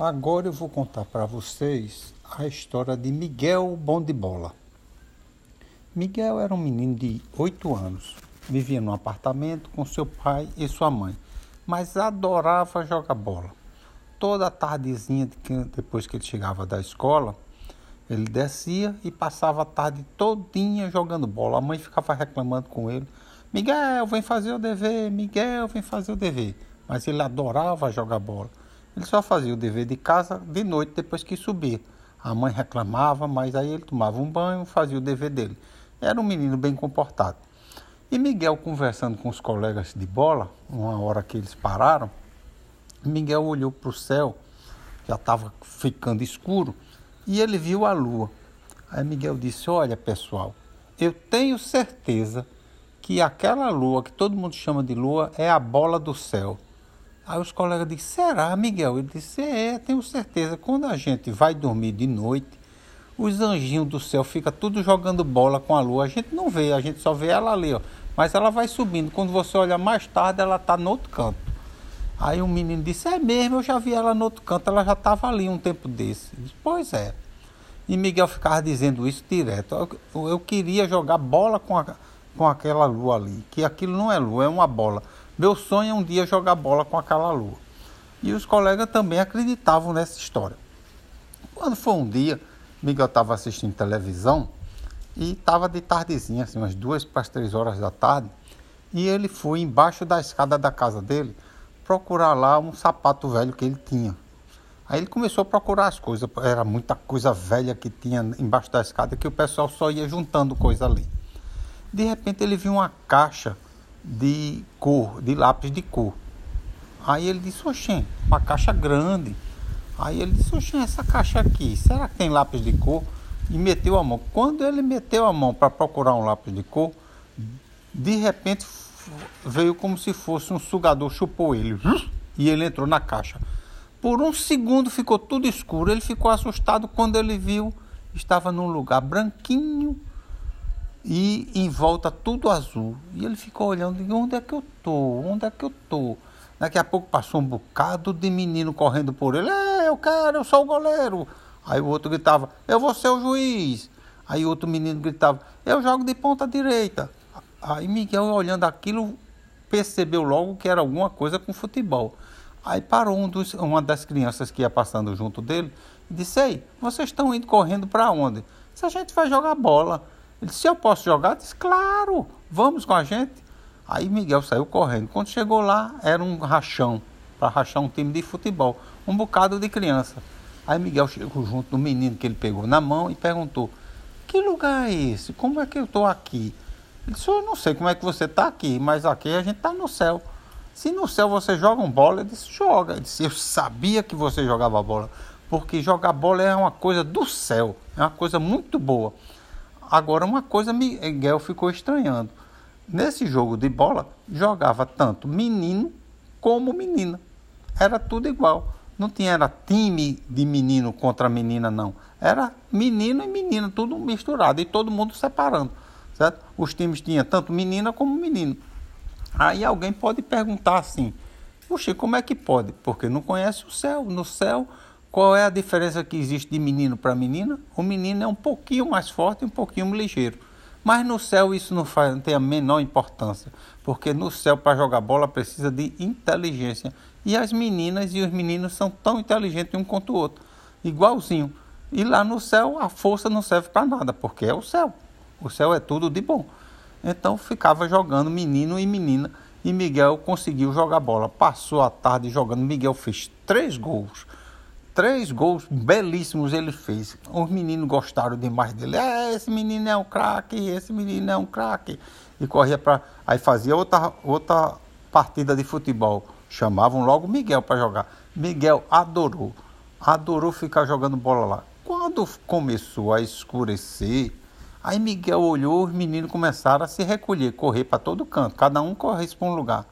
Agora eu vou contar para vocês a história de Miguel Bom de Bola. Miguel era um menino de 8 anos, vivia num apartamento com seu pai e sua mãe, mas adorava jogar bola. Toda tardezinha, depois que ele chegava da escola, ele descia e passava a tarde todinha jogando bola. A mãe ficava reclamando com ele: Miguel, vem fazer o dever, Miguel, vem fazer o dever. Mas ele adorava jogar bola. Ele só fazia o dever de casa de noite depois que subia. A mãe reclamava, mas aí ele tomava um banho, fazia o dever dele. Era um menino bem comportado. E Miguel conversando com os colegas de bola, uma hora que eles pararam, Miguel olhou para o céu, já estava ficando escuro, e ele viu a lua. Aí Miguel disse: Olha, pessoal, eu tenho certeza que aquela lua que todo mundo chama de lua é a bola do céu. Aí os colegas disseram, será, Miguel? Ele disse, é, tenho certeza. Quando a gente vai dormir de noite, os anjinhos do céu ficam tudo jogando bola com a lua. A gente não vê, a gente só vê ela ali, ó. Mas ela vai subindo. Quando você olha mais tarde, ela está no outro canto. Aí um menino disse, é mesmo, eu já vi ela no outro canto, ela já estava ali um tempo desse. disse, pois é. E Miguel ficava dizendo isso direto. Eu, eu queria jogar bola com, a, com aquela lua ali, que aquilo não é lua, é uma bola. Meu sonho é um dia jogar bola com aquela lua. E os colegas também acreditavam nessa história. Quando foi um dia, Miguel estava assistindo televisão e estava de tardezinha, assim, umas duas para as três horas da tarde, e ele foi embaixo da escada da casa dele procurar lá um sapato velho que ele tinha. Aí ele começou a procurar as coisas, era muita coisa velha que tinha embaixo da escada que o pessoal só ia juntando coisa ali. De repente ele viu uma caixa de cor, de lápis de cor. Aí ele disse, oxê, uma caixa grande. Aí ele disse, oxê, essa caixa aqui, será que tem lápis de cor? E meteu a mão. Quando ele meteu a mão para procurar um lápis de cor, de repente veio como se fosse um sugador, chupou ele. E ele entrou na caixa. Por um segundo ficou tudo escuro. Ele ficou assustado quando ele viu, estava num lugar branquinho, e em volta tudo azul. E ele ficou olhando, onde é que eu tô? Onde é que eu tô? Daqui a pouco passou um bocado de menino correndo por ele. É, eu quero, eu sou o goleiro. Aí o outro gritava, eu vou ser o juiz. Aí outro menino gritava, eu jogo de ponta direita. Aí Miguel, olhando aquilo, percebeu logo que era alguma coisa com futebol. Aí parou um dos, uma das crianças que ia passando junto dele e disse, ei, vocês estão indo correndo para onde? Se a gente vai jogar bola. Ele disse, eu posso jogar? Eu disse, claro, vamos com a gente. Aí Miguel saiu correndo. Quando chegou lá, era um rachão, para rachar um time de futebol. Um bocado de criança. Aí Miguel chegou junto do menino que ele pegou na mão e perguntou, que lugar é esse? Como é que eu estou aqui? Ele disse, eu não sei como é que você está aqui, mas aqui a gente está no céu. Se no céu você joga um bola, ele disse, joga. Ele disse, eu sabia que você jogava bola, porque jogar bola é uma coisa do céu, é uma coisa muito boa. Agora, uma coisa Miguel ficou estranhando. Nesse jogo de bola, jogava tanto menino como menina. Era tudo igual. Não tinha era time de menino contra menina, não. Era menino e menina, tudo misturado e todo mundo separando. Certo? Os times tinham tanto menina como menino. Aí alguém pode perguntar assim: Puxa, como é que pode? Porque não conhece o céu. No céu, qual é a diferença que existe de menino para menina? O menino é um pouquinho mais forte e um pouquinho ligeiro. Mas no céu isso não, faz, não tem a menor importância, porque no céu para jogar bola precisa de inteligência. E as meninas e os meninos são tão inteligentes um quanto o outro, igualzinho. E lá no céu a força não serve para nada, porque é o céu. O céu é tudo de bom. Então ficava jogando menino e menina e Miguel conseguiu jogar bola. Passou a tarde jogando. Miguel fez três gols três gols belíssimos ele fez. Os meninos gostaram demais dele. É, esse menino é um craque, esse menino é um craque. E corria para. Aí fazia outra, outra partida de futebol. Chamavam logo Miguel para jogar. Miguel adorou. Adorou ficar jogando bola lá. Quando começou a escurecer, aí Miguel olhou, os meninos começaram a se recolher, correr para todo canto. Cada um corresse para um lugar.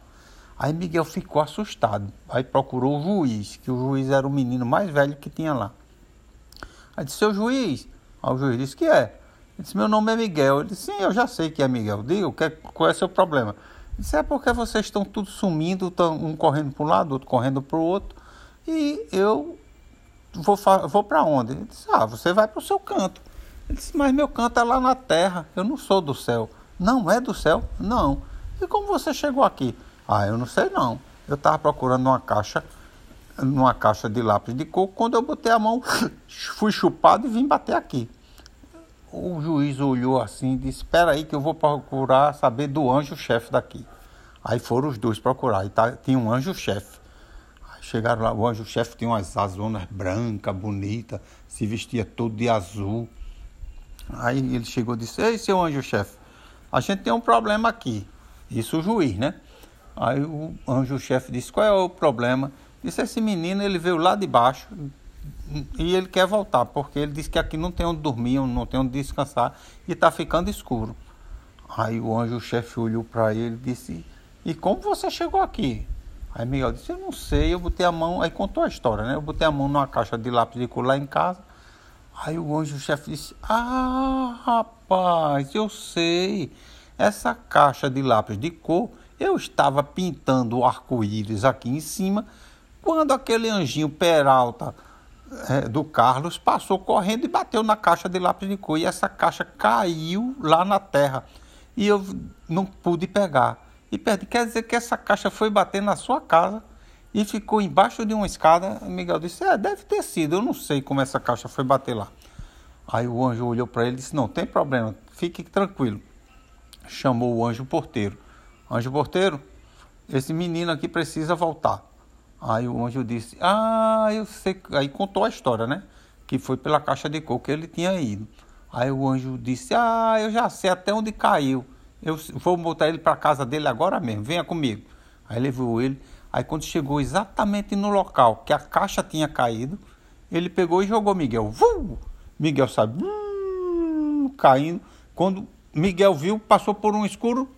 Aí Miguel ficou assustado. Aí procurou o juiz, que o juiz era o menino mais velho que tinha lá. Aí disse, seu juiz. Aí o juiz disse, que é? Ele disse, meu nome é Miguel. Ele disse, sim, eu já sei que é Miguel. Diga, qual é o seu problema? Ele disse, é porque vocês estão tudo sumindo, um correndo para um lado, outro correndo para o outro. E eu vou, vou para onde? Ele disse, ah, você vai para o seu canto. Ele disse, mas meu canto é lá na terra, eu não sou do céu. Não é do céu? Não. E como você chegou aqui? Ah, eu não sei não. Eu estava procurando uma caixa, numa caixa de lápis de coco, quando eu botei a mão, fui chupado e vim bater aqui. O juiz olhou assim e disse, espera aí que eu vou procurar saber do anjo-chefe daqui. Aí foram os dois procurar, e tá, tinha um anjo-chefe. Chegaram lá, o anjo-chefe tinha umas azonas brancas, bonitas, se vestia todo de azul. Aí ele chegou e disse, ei, seu anjo-chefe, a gente tem um problema aqui. Isso o juiz, né? Aí o anjo-chefe disse, qual é o problema? Disse, esse menino, ele veio lá de baixo e ele quer voltar, porque ele disse que aqui não tem onde dormir, não tem onde descansar e está ficando escuro. Aí o anjo-chefe olhou para ele e disse, e como você chegou aqui? Aí Miguel disse, eu não sei, eu botei a mão, aí contou a história, né? Eu botei a mão numa caixa de lápis de cor lá em casa. Aí o anjo-chefe disse, ah, rapaz, eu sei, essa caixa de lápis de cor, eu estava pintando o arco-íris aqui em cima, quando aquele anjinho Peralta é, do Carlos passou correndo e bateu na caixa de lápis de cor, e essa caixa caiu lá na terra, e eu não pude pegar e perdi. Quer dizer que essa caixa foi bater na sua casa e ficou embaixo de uma escada. Miguel disse: É, deve ter sido. Eu não sei como essa caixa foi bater lá. Aí o anjo olhou para ele e disse: Não, tem problema, fique tranquilo. Chamou o anjo porteiro: Anjo porteiro, esse menino aqui precisa voltar. Aí o anjo disse: Ah, eu sei. Aí contou a história, né? Que foi pela caixa de coco que ele tinha ido. Aí o anjo disse: Ah, eu já sei até onde caiu. Eu vou botar ele para casa dele agora mesmo, venha comigo. Aí levou ele. Aí quando chegou exatamente no local que a caixa tinha caído, ele pegou e jogou Miguel. Vum! Miguel sabe, hum, caindo. Quando Miguel viu, passou por um escuro,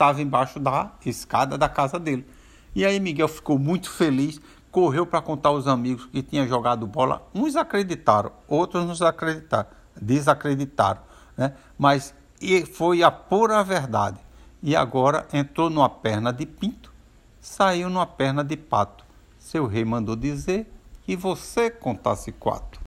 estava embaixo da escada da casa dele. E aí Miguel ficou muito feliz, correu para contar aos amigos que tinha jogado bola. Uns acreditaram, outros não acreditaram, desacreditaram, né? Mas e foi a pura verdade. E agora entrou numa perna de pinto, saiu numa perna de pato. Seu rei mandou dizer que você contasse quatro.